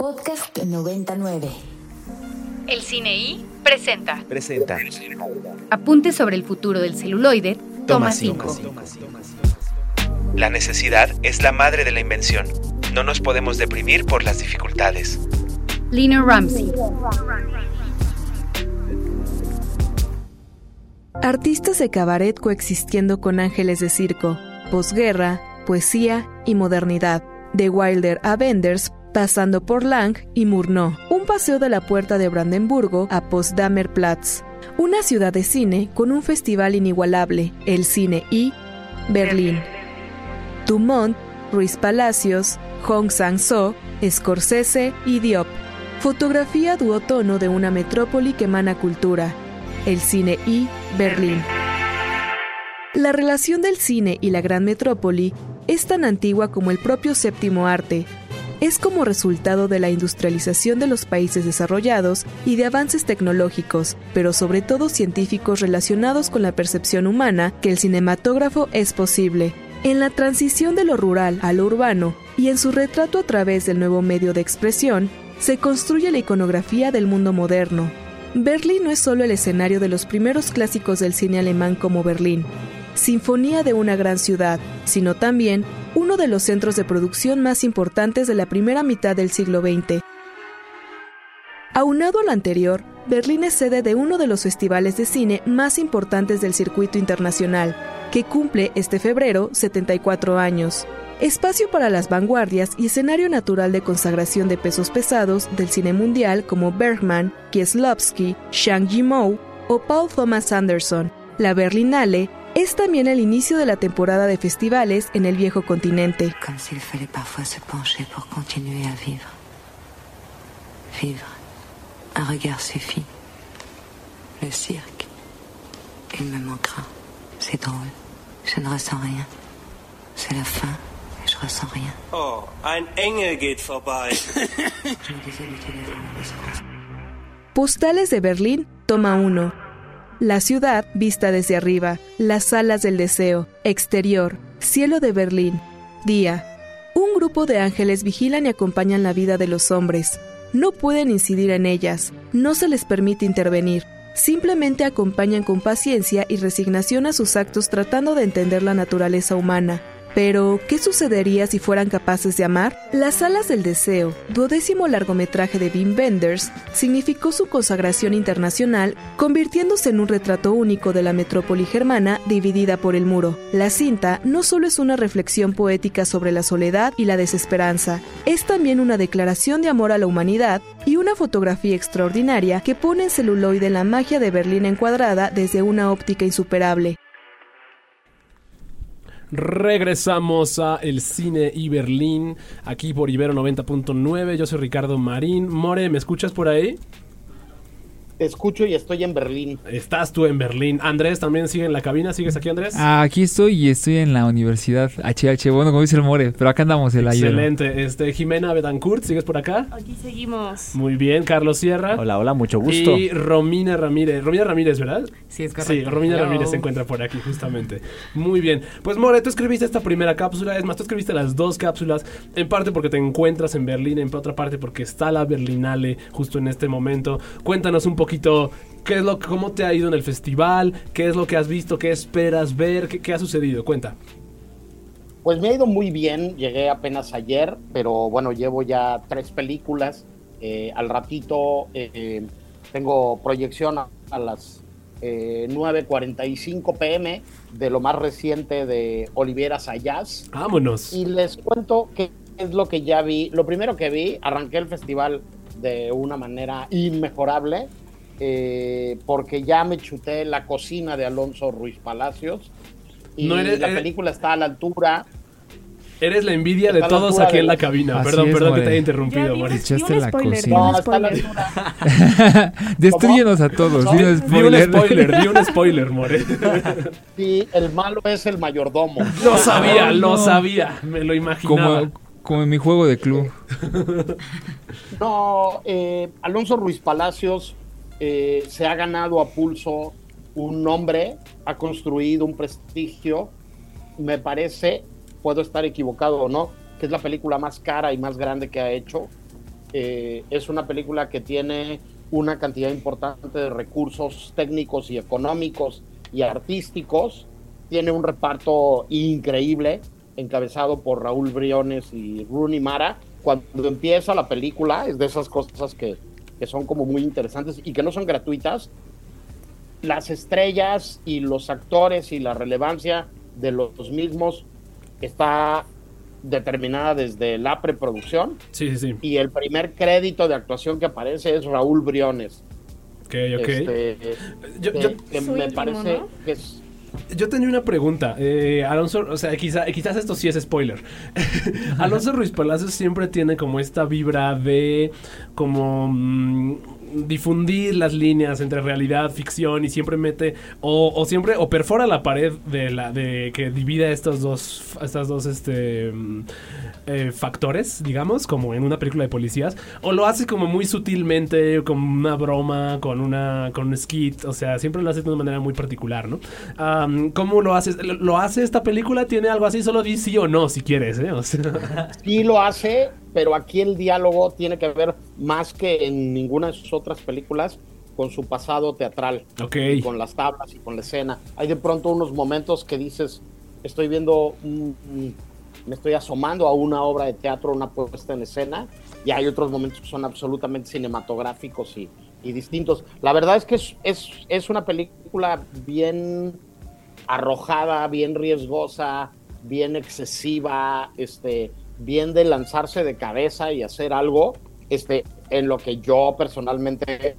Podcast 99. El Cine I presenta. Presenta. Apunte sobre el futuro del celuloide. Toma 5. La necesidad es la madre de la invención. No nos podemos deprimir por las dificultades. Lina Ramsey. Artistas de cabaret coexistiendo con ángeles de circo, posguerra, poesía y modernidad. De Wilder a Benders, pasando por Lang y Murnau. Un paseo de la puerta de Brandenburgo a Potsdamer Platz. Una ciudad de cine con un festival inigualable, el Cine I, Berlín. Dumont, Ruiz Palacios, Hong Sang-so, Scorsese y Diop. Fotografía duotono de una metrópoli que emana cultura. El Cine I, Berlín. La relación del cine y la gran metrópoli es tan antigua como el propio séptimo arte. Es como resultado de la industrialización de los países desarrollados y de avances tecnológicos, pero sobre todo científicos relacionados con la percepción humana, que el cinematógrafo es posible. En la transición de lo rural a lo urbano y en su retrato a través del nuevo medio de expresión, se construye la iconografía del mundo moderno. Berlín no es solo el escenario de los primeros clásicos del cine alemán como Berlín, Sinfonía de una gran ciudad, sino también uno de los centros de producción más importantes de la primera mitad del siglo XX. Aunado a lo anterior, Berlín es sede de uno de los festivales de cine más importantes del circuito internacional, que cumple este febrero 74 años. Espacio para las vanguardias y escenario natural de consagración de pesos pesados del cine mundial como Bergman, Kieslowski, Zhang Yimou o Paul Thomas Anderson. La Berlinale es también el inicio de la temporada de festivales en el viejo continente. S'il fallait parfois se pencher pour continuer à vivre. Vivre. Un regard suffit. Le cirque. Il me manquera. C'est drôle. Je ne ressens rien. C'est la fin. Et je ressens rien. Oh, ein Engel geht vorbei. Postales de Berlín, toma 1. La ciudad vista desde arriba, las salas del deseo, exterior, cielo de Berlín, día. Un grupo de ángeles vigilan y acompañan la vida de los hombres. No pueden incidir en ellas, no se les permite intervenir. Simplemente acompañan con paciencia y resignación a sus actos tratando de entender la naturaleza humana. Pero, ¿qué sucedería si fueran capaces de amar? Las alas del deseo, duodécimo largometraje de Wim Wenders, significó su consagración internacional, convirtiéndose en un retrato único de la metrópoli germana dividida por el muro. La cinta no solo es una reflexión poética sobre la soledad y la desesperanza, es también una declaración de amor a la humanidad y una fotografía extraordinaria que pone en celuloide la magia de Berlín encuadrada desde una óptica insuperable. Regresamos a El Cine y Berlín, aquí por Ibero 90.9. Yo soy Ricardo Marín. More, ¿me escuchas por ahí? Te escucho y estoy en Berlín. Estás tú en Berlín. Andrés también sigue en la cabina. ¿Sigues aquí, Andrés? Ah, aquí estoy y estoy en la Universidad HH. Bueno, como dice el More, pero acá andamos el ayer. Excelente. Este, Jimena Betancourt, ¿sigues por acá? Aquí seguimos. Muy bien. Carlos Sierra. Hola, hola, mucho gusto. Y Romina Ramírez. Romina Ramírez, ¿verdad? Sí, es Sí, correcto. Romina Hello. Ramírez se encuentra por aquí, justamente. Muy bien. Pues, More, tú escribiste esta primera cápsula. Es más, tú escribiste las dos cápsulas. En parte porque te encuentras en Berlín, en otra parte porque está la Berlinale justo en este momento. Cuéntanos un poquito. ¿Qué es lo, ¿Cómo te ha ido en el festival? ¿Qué es lo que has visto? ¿Qué esperas ver? ¿Qué, qué ha sucedido? Cuenta. Pues me ha ido muy bien, llegué apenas ayer, pero bueno, llevo ya tres películas. Eh, al ratito eh, tengo proyección a, a las eh, 9.45 pm de lo más reciente de Oliviera Sayas. Vámonos. Y les cuento qué es lo que ya vi. Lo primero que vi, arranqué el festival de una manera inmejorable, eh, porque ya me chuté la cocina de Alonso Ruiz Palacios. Y No eres- la eres- película está a la altura. Eres la envidia de Está todos aquí de en la cabina. Así perdón, es, perdón que te haya Ya interrumpido, Echaste un la spoiler, cocina. No, está a la altura. Destruyenos a todos. Di un Di un spoiler. spoiler, di un spoiler, More. Sí, el malo es el mayordomo. Lo sabía, No, lo no. sabía. Me lo imaginaba. como, como en mi juego de club. No, eh, Alonso Ruiz Palacios eh, se ha ganado a pulso un nombre, ha construido un prestigio. Me parece, puedo estar equivocado o no, que es la película más cara y más grande que ha hecho. eh, es una película que tiene una cantidad importante de recursos técnicos y económicos y artísticos. Tiene un reparto increíble, encabezado por Raúl Briones y Rooney Mara. Cuando empieza la película, es de esas cosas que, que son como muy interesantes y que no son gratuitas. Las estrellas y los actores y la relevancia de los mismos está determinada desde la preproducción. Sí, sí, sí. Y el primer crédito de actuación que aparece es Raúl Briones. Ok, ok. Este, Yo- que- yo- que me parece ¿no? que es Yo tenía una pregunta. Eh, Alonso, o sea, quizá- quizás esto sí es spoiler. Alonso Ruiz Palacios siempre tiene como esta vibra de como mm, difundir las líneas entre realidad, ficción y siempre mete o, o siempre o perfora la pared de la de que divide estos dos estas dos este mm, eh, factores, digamos, como en una película de policías, o lo hace como muy sutilmente, con una broma, con una con un skit, o sea, siempre lo hace de una manera muy particular, ¿no? Am, ¿Cómo lo haces? ¿Lo, lo hace esta película? ¿Tiene algo así? Solo di sí o no, si quieres, ¿eh? O sea, sí lo hace, pero aquí el diálogo tiene que ver más que en ninguna de sus otras películas con su pasado teatral, ok. y con las tablas y con la escena. Hay de pronto unos momentos que dices, estoy viendo, un- un- me estoy asomando a una obra de teatro, una puesta en escena, y hay otros momentos que son absolutamente cinematográficos y, y distintos. La verdad es que es, es, es una película bien arrojada, bien riesgosa, bien excesiva, este, bien de lanzarse de cabeza y hacer algo, este, en lo que yo personalmente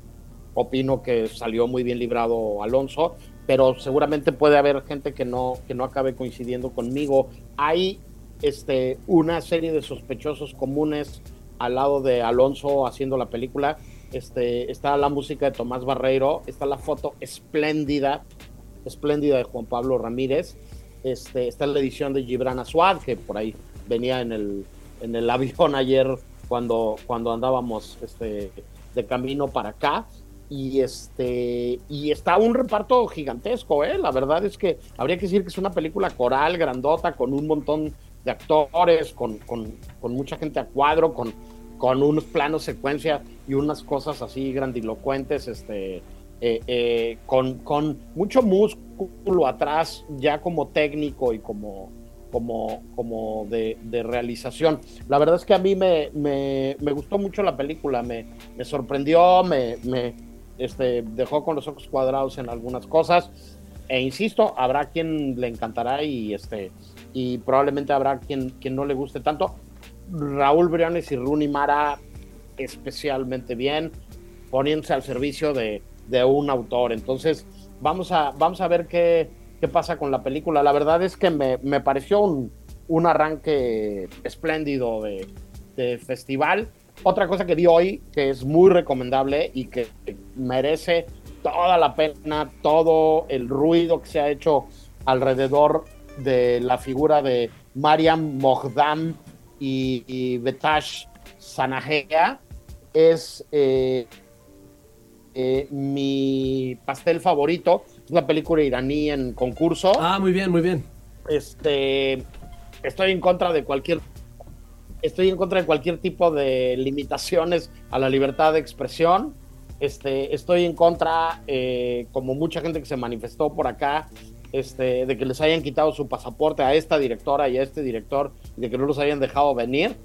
opino que salió muy bien librado Alonso, pero seguramente puede haber gente que no, que no acabe coincidiendo conmigo. Hay este, una serie de sospechosos comunes al lado de Alonso haciendo la película. Este, está la música de Tomás Barreiro, está la foto espléndida, espléndida de Juan Pablo Ramírez, este, está la edición de Gibran Aswad, que por ahí venía en el, en el avión ayer cuando, cuando andábamos este, de camino para acá. Y este y está un reparto gigantesco, ¿eh? La verdad es que habría que decir que es una película coral, grandota, con un montón de actores, con, con, con mucha gente a cuadro, con, con unos planos secuencia y unas cosas así grandilocuentes, este, eh, eh, con, con mucho músculo atrás, ya como técnico y como, como, como de, realización. La verdad es que a mí me, me, gustó mucho la película, me, sorprendió, me, me este, dejó con los ojos cuadrados en algunas cosas. E insisto, habrá quien le encantará y, este, y probablemente habrá quien, quien no le guste tanto. Raúl Briones y Rooney Mara especialmente bien, poniéndose al servicio de, de un autor. Entonces, vamos a, vamos a ver qué, qué pasa con la película. La verdad es que me, me pareció un, un arranque espléndido de, de festival. Otra cosa que vi hoy, que es muy recomendable y que merece toda la pena, todo el ruido que se ha hecho alrededor de la figura de Mariam Mohdam y, y Betash Sanajea, es eh, eh, mi pastel favorito. Es una película iraní en concurso. Ah, muy bien, muy bien. Este, estoy en contra de cualquier estoy en contra de cualquier tipo de limitaciones a la libertad de expresión. Este, estoy en contra, eh, como mucha gente que se manifestó por acá, este, de que les hayan quitado su pasaporte a esta directora y a este director, y de que no los hayan dejado venir.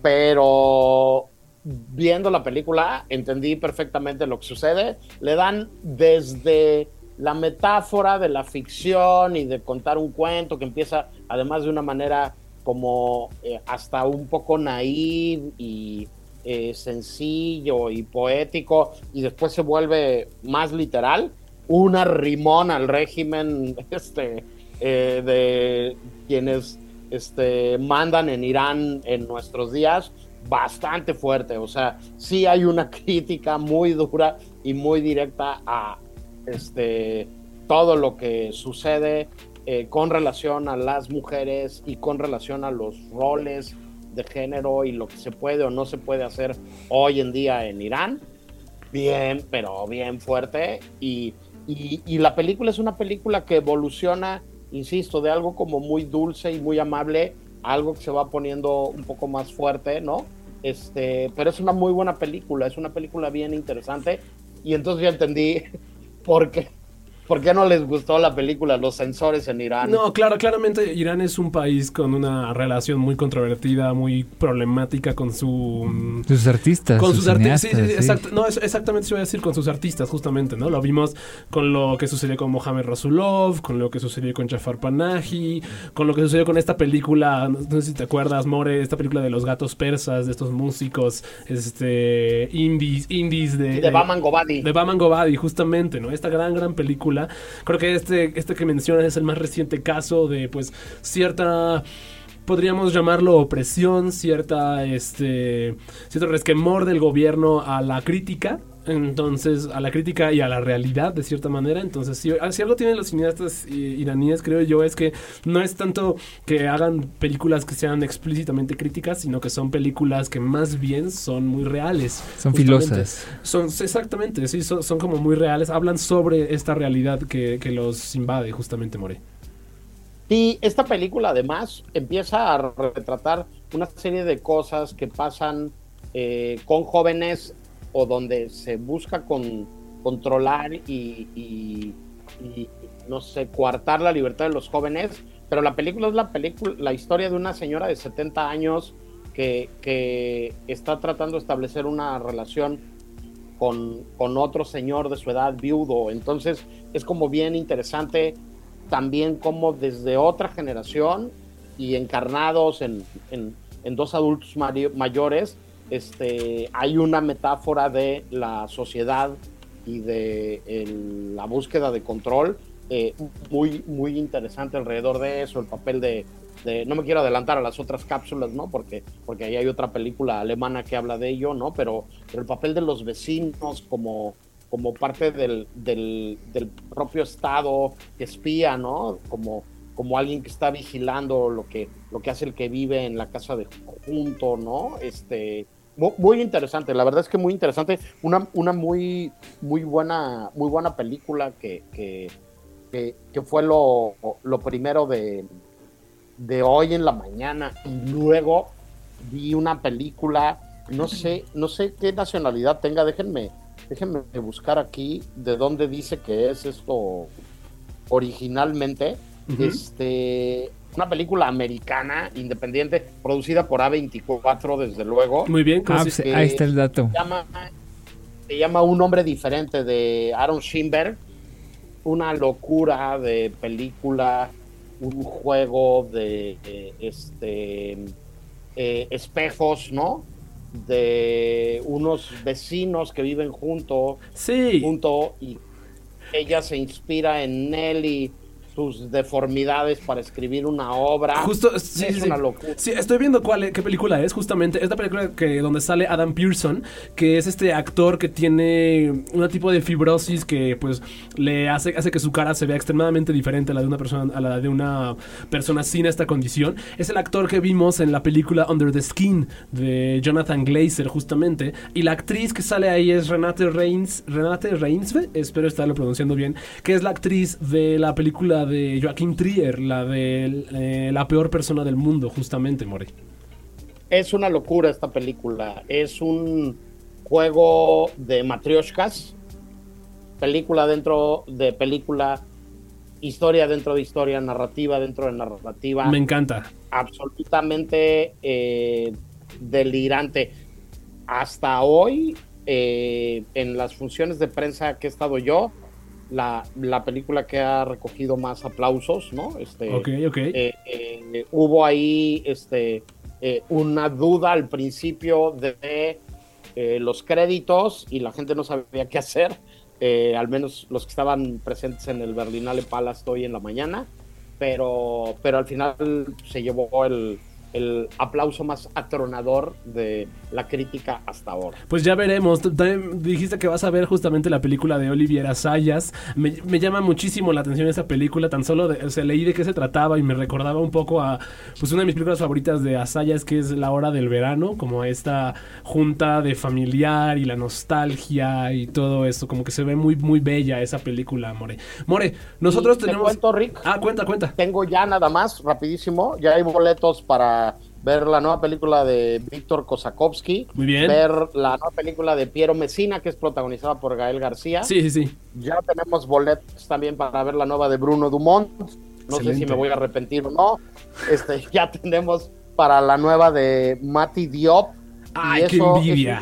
Pero viendo la película entendí perfectamente lo que sucede. Le dan desde la metáfora de la ficción y de contar un cuento que empieza además de una manera como eh, hasta un poco naive y eh, sencillo y poético y después se vuelve más literal, una rimón al régimen este, eh, de quienes este, mandan en Irán en nuestros días bastante fuerte, o sea, sí hay una crítica muy dura y muy directa a este, todo lo que sucede eh, con relación a las mujeres y con relación a los roles de género y lo que se puede o no se puede hacer hoy en día en Irán. Bien, pero bien fuerte. Y, y, y la película es una película que evoluciona, insisto, de algo como muy dulce y muy amable a algo que se va poniendo un poco más fuerte, ¿no? Este, pero es una muy buena película, es una película bien interesante. Y entonces ya entendí por qué, por qué no les gustó la película Los Censores en Irán. No, claro, claramente Irán es un país con una relación muy controvertida, muy problemática con su... Sus artistas. Con sus sus artistas, sí, sí, sí. no, es- exactamente se iba a decir con sus artistas, justamente, ¿no? Lo vimos con lo que sucedió con Mohamed Rasulov, con lo que sucedió con Jafar Panahi, con lo que sucedió con esta película, no sé si te acuerdas, More, esta película de los gatos persas, de estos músicos, este, indies, indies de... De Baman Gobadi. De Baman Gobadi, justamente, ¿no? Esta gran, gran película. Creo que este, este que mencionas es el más reciente caso de, pues, cierta podríamos llamarlo opresión, cierta, este, cierto resquemor del gobierno a la crítica. Entonces, a la crítica y a la realidad, de cierta manera. Entonces, si, si algo tienen los cineastas iraníes, creo yo, es que no es tanto que hagan películas que sean explícitamente críticas, sino que son películas que más bien son muy reales. Son justamente. filosas. Son, exactamente, sí, son, son como muy reales. Hablan sobre esta realidad que, que los invade, justamente, More. Y esta película además empieza a retratar una serie de cosas que pasan eh, con jóvenes o donde se busca con, controlar y, y- y, no sé, coartar la libertad de los jóvenes. Pero la película es la película, la historia de una señora de 70 años que, que está tratando de establecer una relación con, con otro señor de su edad viudo. Entonces es como bien interesante también como desde otra generación y encarnados en, en- en dos adultos mayores, este, hay una metáfora de la sociedad y de la búsqueda de control eh, muy, muy interesante alrededor de eso, el papel de, no me quiero adelantar a las otras cápsulas, ¿no? Porque, porque ahí hay otra película alemana que habla de ello, ¿no? Pero, pero el papel de los vecinos como, como parte del, del, del propio Estado que espía, ¿no? Como, como alguien que está vigilando lo que, lo que hace el que vive en la casa de junto, ¿no? Este, mu- muy, interesante, la verdad es que muy interesante, una, una muy, muy buena, muy buena película que, que, que, que fue lo, lo primero de, de hoy en la mañana. Y luego vi una película, no sé, no sé qué nacionalidad tenga, déjenme, déjenme buscar aquí de dónde dice que es esto originalmente. Este, una película americana, independiente, producida por A24, desde luego. Muy bien, ¿cómo Ah, se- pues, ahí está el dato. Se llama, se llama Un hombre diferente de Aaron Schimberg. Una locura de película, un juego de eh, este eh, espejos, ¿no? De unos vecinos que viven junto, Sí. junto y ella se inspira en él y sus deformidades para escribir una obra. Justo, sí, es sí, una locura. Sí, estoy viendo cuál, qué película es, justamente. Esta película que, donde sale Adam Pearson, que es este actor que tiene un tipo de fibrosis que pues le hace, hace que su cara se vea extremadamente diferente a la de una persona, a la de una persona sin esta condición. Es el actor que vimos en la película Under the Skin de Jonathan Glazer, justamente. Y la actriz que sale ahí es Renate Reins, Renate Reinsve, espero estarlo pronunciando bien, que es la actriz de la película de Joaquín Trier, la de eh, La peor persona del mundo, justamente, More. Es una locura esta película. Es un juego de matrioshkas, película dentro de película, historia dentro de historia, narrativa dentro de narrativa. Me encanta. absolutamente eh, delirante. Hasta hoy, eh, en las funciones de prensa que he estado yo, la, la película que ha recogido más aplausos, ¿no? Este, Ok, ok. eh, eh, hubo ahí este, eh, una duda al principio de los créditos y la gente no sabía qué hacer, al menos los que estaban presentes en el Berlinale Palace hoy en la mañana, pero, pero al final se llevó el, el aplauso más atronador de la crítica hasta ahora. Pues ya veremos. También dijiste que vas a ver justamente la película de Oliviera Sayas. Me, me llama muchísimo la atención esa película. Tan solo de- o sea, leí de qué se trataba y me recordaba un poco a pues una de mis películas favoritas de Asayas, que es La Hora del Verano, como esta junta de familiar y la nostalgia y todo eso. Como que se ve muy, muy bella esa película, More. More, nosotros Y te tenemos. cuento, Rick, Ah, cuenta, cuenta. tengo ya nada más, rapidísimo, ya hay boletos para ver la nueva película de Víctor Kosakowski, Muy bien. ver la nueva película de Piero Messina, que es protagonizada por Gael García. Sí, sí, sí. Ya tenemos boletos también para ver la nueva de Bruno Dumont. No sé si me voy a arrepentir o no. Este, ya tenemos para la nueva de Mati Diop. Y Ay, qué envidia.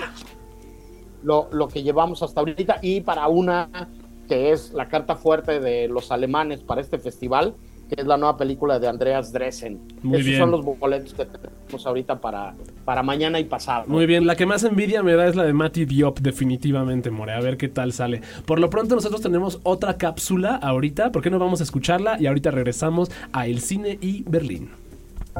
lo, lo que llevamos hasta ahorita. Y para una que es la carta fuerte de los alemanes para este festival, que es la nueva película de Andreas Dressen. Muy Esos bien. son los boletos que tenemos ahorita para, para mañana y pasado. Muy bien, la que más envidia me da es la de Mati Diop, definitivamente, More. A ver qué tal sale. Por lo pronto, nosotros tenemos otra cápsula ahorita. ¿Por qué no vamos a escucharla? Y ahorita regresamos a El Cine y Berlín.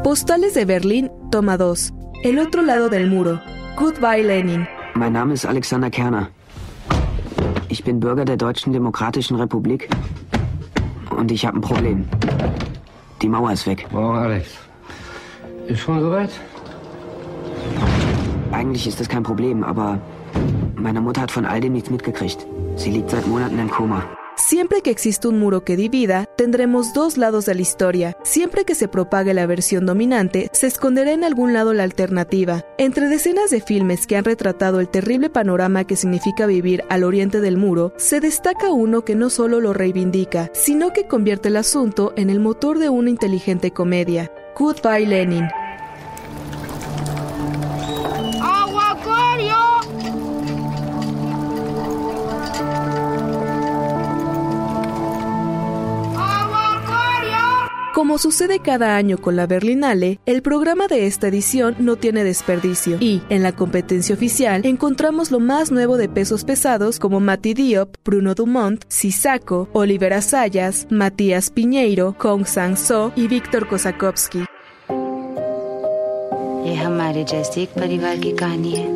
Postales de Berlín, toma 2. El otro lado del muro. Goodbye Lenin. Mein Name ist Alexander Kerner. Ich bin Bürger der Deutschen Demokratischen Republik und ich habe ein Problem. Die Mauer ist weg. Oh, Alex. Ist schon soweit? Eigentlich ist das kein Problem, aber meine Mutter hat von all dem nichts mitgekriegt. Sie liegt seit Monaten im Koma. Siempre que existe un muro que divida, tendremos dos lados de la historia. Siempre que se propague la versión dominante, se esconderá en algún lado la alternativa. Entre decenas de filmes que han retratado el terrible panorama que significa vivir al oriente del muro, se destaca uno que no solo lo reivindica, sino que convierte el asunto en el motor de una inteligente comedia. Goodbye Lenin. Como sucede cada año con la Berlinale, el programa de esta edición no tiene desperdicio y, en la competencia oficial, encontramos lo más nuevo de pesos pesados como Mati Diop, Bruno Dumont, Sisako, Oliver Asayas, Matías Piñeiro, Kong Sang-so y Víctor Kosakowski. ये हमारे जैसे एक परिवार की कहानी है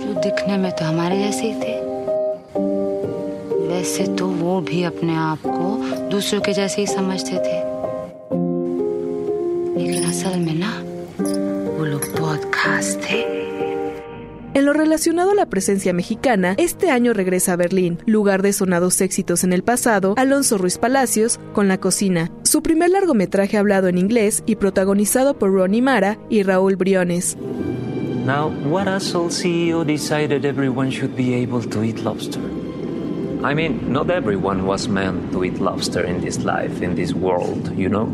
जो दिखने में तो हमारे जैसे ही थे वैसे तो वो भी अपने आप को दूसरों के जैसे ही समझते थे लेकिन असल में ना वो लोग बहुत खास थे En lo relacionado a la presencia mexicana, este año regresa a Berlín, lugar de sonados éxitos en el pasado, Alonso Ruiz Palacios, con La Cocina, su primer largometraje hablado en inglés y protagonizado por Ronnie Mara y Raúl Briones. Now, what asshole CEO decided everyone should be able to eat lobster? I mean, not everyone was meant to eat lobster in this life, in this world, you know?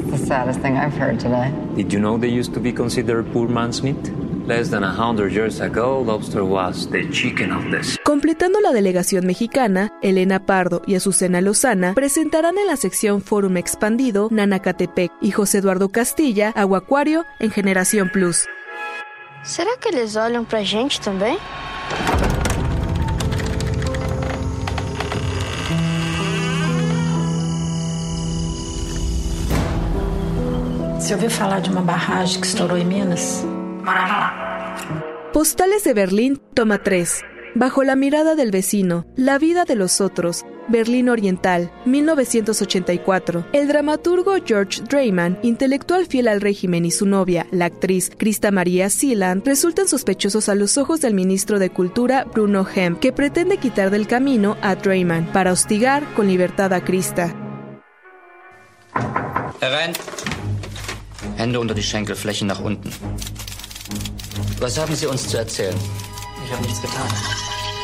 It's the saddest thing I've heard today. Did you know they used to be considered poor man's meat? Less than a hundred years ago, lobster was the chicken of the sea. Completando la delegación mexicana, Elena Pardo y Azucena Lozana presentarán en la sección Fórum Expandido Nana Catepec y José Eduardo Castilla Aguacuario en Generación Plus. Será que eles olham pra gente também? Você ouviu falar de uma barragem que estourou em Minas? Morava lá. Postales de Berlín, toma 3. Bajo la mirada del vecino, la vida de los otros. Berlín Oriental, 1984. El dramaturgo George Dreyman, intelectual fiel al régimen y su novia, la actriz Krista María Sealand, resultan sospechosos a los ojos del ministro de Cultura Bruno Hemp, que pretende quitar del camino a Dreyman para hostigar con libertad a Krista. Herein. Hände unter die Schenkelflächen nach unten. Was haben Sie uns zu erzählen? Ich habe nichts getan.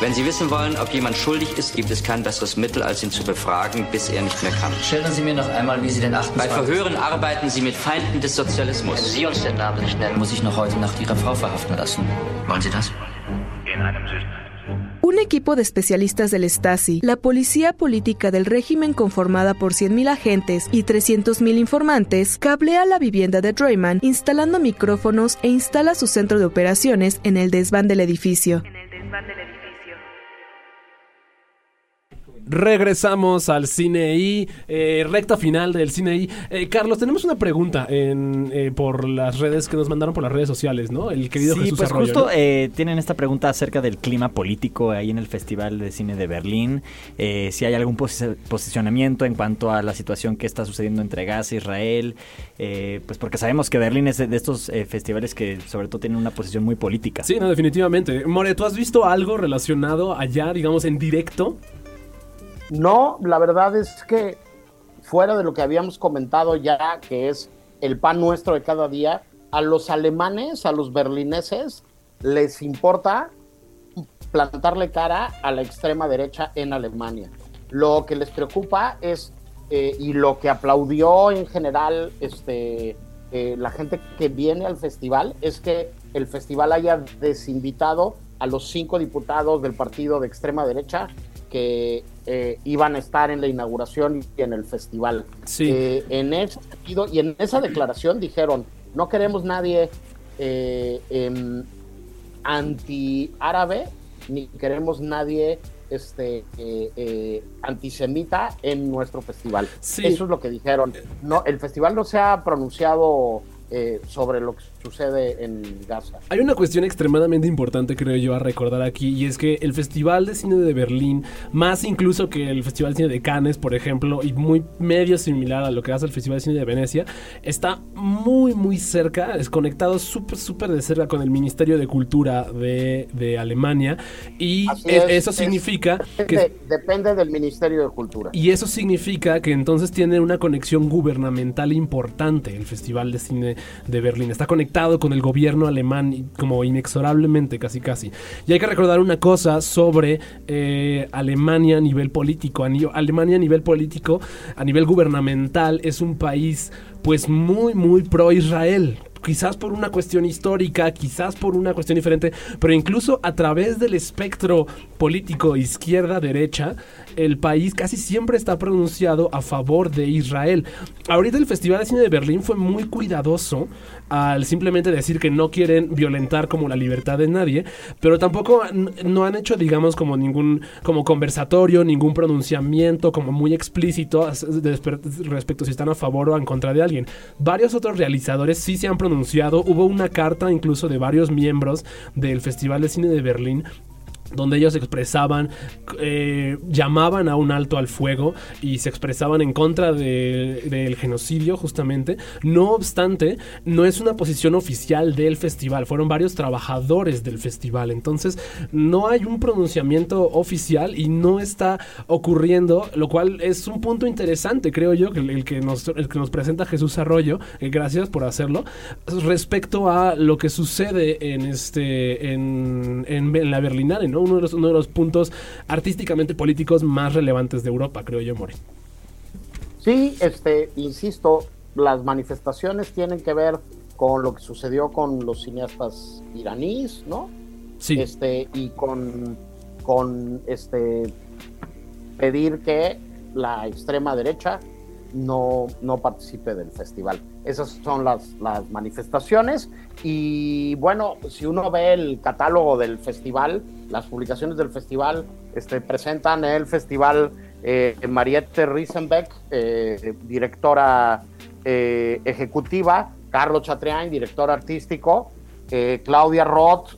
Wenn Sie wissen wollen, ob jemand schuldig ist, gibt es kein besseres Mittel, als ihn zu befragen, bis er nicht mehr kann. Schildern Sie mir noch einmal, wie Sie den 28. Bei Verhören arbeiten Sie mit Feinden des Sozialismus. Wenn Sie uns den Namen nicht nennen, muss ich noch heute Nacht Ihre Frau verhaften lassen. Wollen Sie das? Un equipo de especialistas del Stasi, la policía política del régimen conformada por 100.000 agentes y 300.000 informantes, cablea la vivienda de Dreyman instalando micrófonos e instala su centro de operaciones en el desván del edificio. Regresamos al cine y eh, recta final del cine y eh, Carlos, tenemos una pregunta en, eh, por las redes que nos mandaron por las redes sociales, ¿no? El querido Sí, Jesús pues Arroyo, justo ¿no? eh, tienen esta pregunta acerca del clima político ahí en el Festival de Cine de Berlín. Si hay algún posi- posicionamiento en cuanto a la situación que está sucediendo entre Gaza e Israel. pues porque sabemos que Berlín es de estos festivales que sobre todo tienen una posición muy política. Sí, no, definitivamente. More, ¿tú has visto algo relacionado allá, digamos, en directo? No, la verdad es que fuera de lo que habíamos comentado ya, que es el pan nuestro de cada día. A los alemanes, a los berlineses, les importa plantarle cara a la extrema derecha en Alemania. Lo que les preocupa es, eh, y lo que aplaudió en general este, eh, la gente que viene al festival, es que el festival haya desinvitado a los cinco diputados del partido de extrema derecha que eh, iban a estar en la inauguración y en el festival. Sí. en ese sentido, y en esa declaración dijeron, no queremos nadie em, anti-árabe ni queremos nadie este eh, eh, antisemita en nuestro festival. Eso es lo que dijeron. No, el festival no se ha pronunciado eh, sobre lo que sucede en Gaza. Hay una cuestión extremadamente importante, creo yo, a recordar aquí, y es que el Festival de Cine de Berlín, más incluso que el Festival de Cine de Cannes, por ejemplo, y muy medio similar a lo que hace el Festival de Cine de Venecia, está muy, muy cerca, es conectado súper, súper de cerca con el Ministerio de Cultura de, de Alemania, y es, eso significa es, que... depende del Ministerio de Cultura. Y eso significa que entonces tiene una conexión gubernamental importante el Festival de Cine de Berlín. Está conectado con el gobierno alemán como inexorablemente, casi casi. Y hay que recordar una cosa sobre eh, Alemania a nivel político. Alemania a nivel político, a nivel gubernamental, es un país pues muy, muy pro Israel quizás por una cuestión histórica, quizás por una cuestión diferente, pero incluso a través del espectro político izquierda-derecha, el país casi siempre está pronunciado a favor de Israel. Ahorita el Festival de Cine de Berlín fue muy cuidadoso al simplemente decir que no quieren violentar como la libertad de nadie, pero tampoco no han hecho, digamos, como ningún como conversatorio, ningún pronunciamiento como muy explícito respecto si están a favor o en contra de alguien. Varios otros realizadores sí se han pronunciado, hubo una carta incluso de varios miembros del Festival de Cine de Berlín donde ellos expresaban, eh, llamaban a un alto al fuego y se expresaban en contra del genocidio justamente. No obstante, no es una posición oficial del festival, fueron varios trabajadores del festival, entonces no hay un pronunciamiento oficial y no está ocurriendo, lo cual es un punto interesante, creo yo, el, que, nos, el que nos presenta Jesús Arroyo, eh, gracias por hacerlo, respecto a lo que sucede en, este, en, en, la Berlinale, ¿no? Uno de, los, uno de los puntos artísticamente políticos más relevantes de Europa, creo yo, Mori. Sí, este, insisto, las manifestaciones tienen que ver con lo que sucedió con los cineastas iraníes, ¿no? Sí. Este, y con, con este pedir que la extrema derecha no, no participe del festival. Esas son las, las manifestaciones. Y bueno, si uno ve el catálogo del festival, las publicaciones del festival este, presentan el festival eh, Mariette Riesenbeck, eh, directora eh, ejecutiva, Carlos Chatrián, director artístico, Claudia Roth,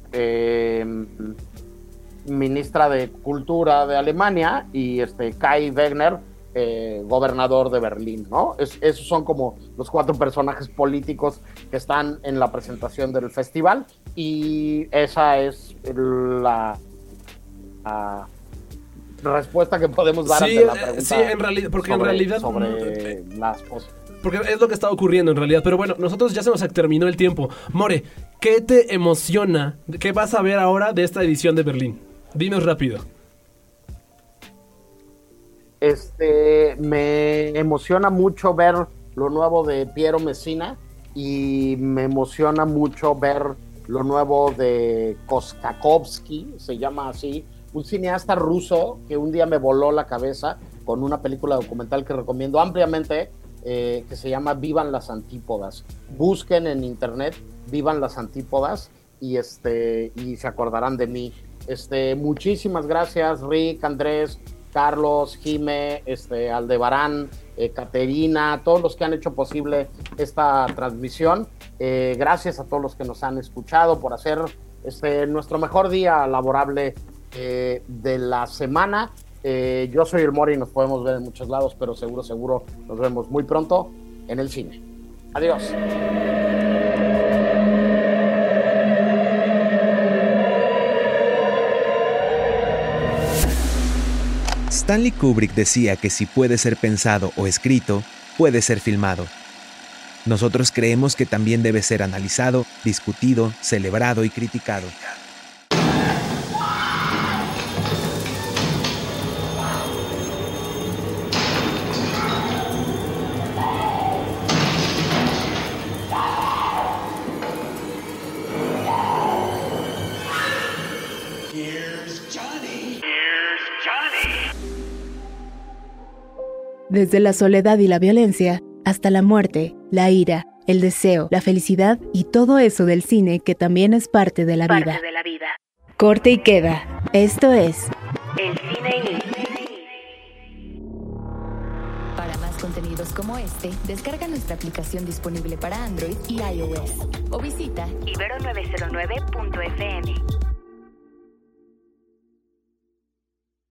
ministra de Cultura de Alemania, y este, Kai Wegner, eh, gobernador de Berlín, ¿no? esos son como los cuatro personajes políticos que están en la presentación del festival y esa es la, respuesta que podemos dar sí, ante la eh, pregunta sí, en realidad, porque en realidad sobre las cosas. Porque es lo que está ocurriendo en realidad. Pero bueno, nosotros ya se nos terminó el tiempo. More, ¿qué te emociona? ¿Qué vas a ver ahora de esta edición de Berlín? Dinos rápido. Este, me emociona mucho ver lo nuevo de Piero Messina y me emociona mucho ver lo nuevo de Koskakovsky, se llama así, un cineasta ruso que un día me voló la cabeza con una película documental que recomiendo ampliamente, eh, que se llama Vivan las Antípodas. Busquen en internet Vivan las Antípodas y, este, y se acordarán de mí. Este, muchísimas gracias, Rick, Andrés, Carlos, Jime, este, Aldebarán, eh, Caterina, todos los que han hecho posible esta transmisión. Eh, gracias a todos los que nos han escuchado por hacer este, nuestro mejor día laborable eh, de la semana. yo soy el y nos podemos ver en muchos lados, pero seguro, seguro nos vemos muy pronto en el cine. Adiós. Stanley Kubrick decía que si puede ser pensado o escrito, puede ser filmado. Nosotros creemos que también debe ser analizado, discutido, celebrado y criticado. Desde la soledad y la violencia hasta la muerte, la ira, el deseo, la felicidad y todo eso del cine que también es parte de la vida. de la vida. Corte y queda. Esto es El cine Para más contenidos como este, descarga nuestra aplicación disponible para Android y iOS o visita ibero909.fm.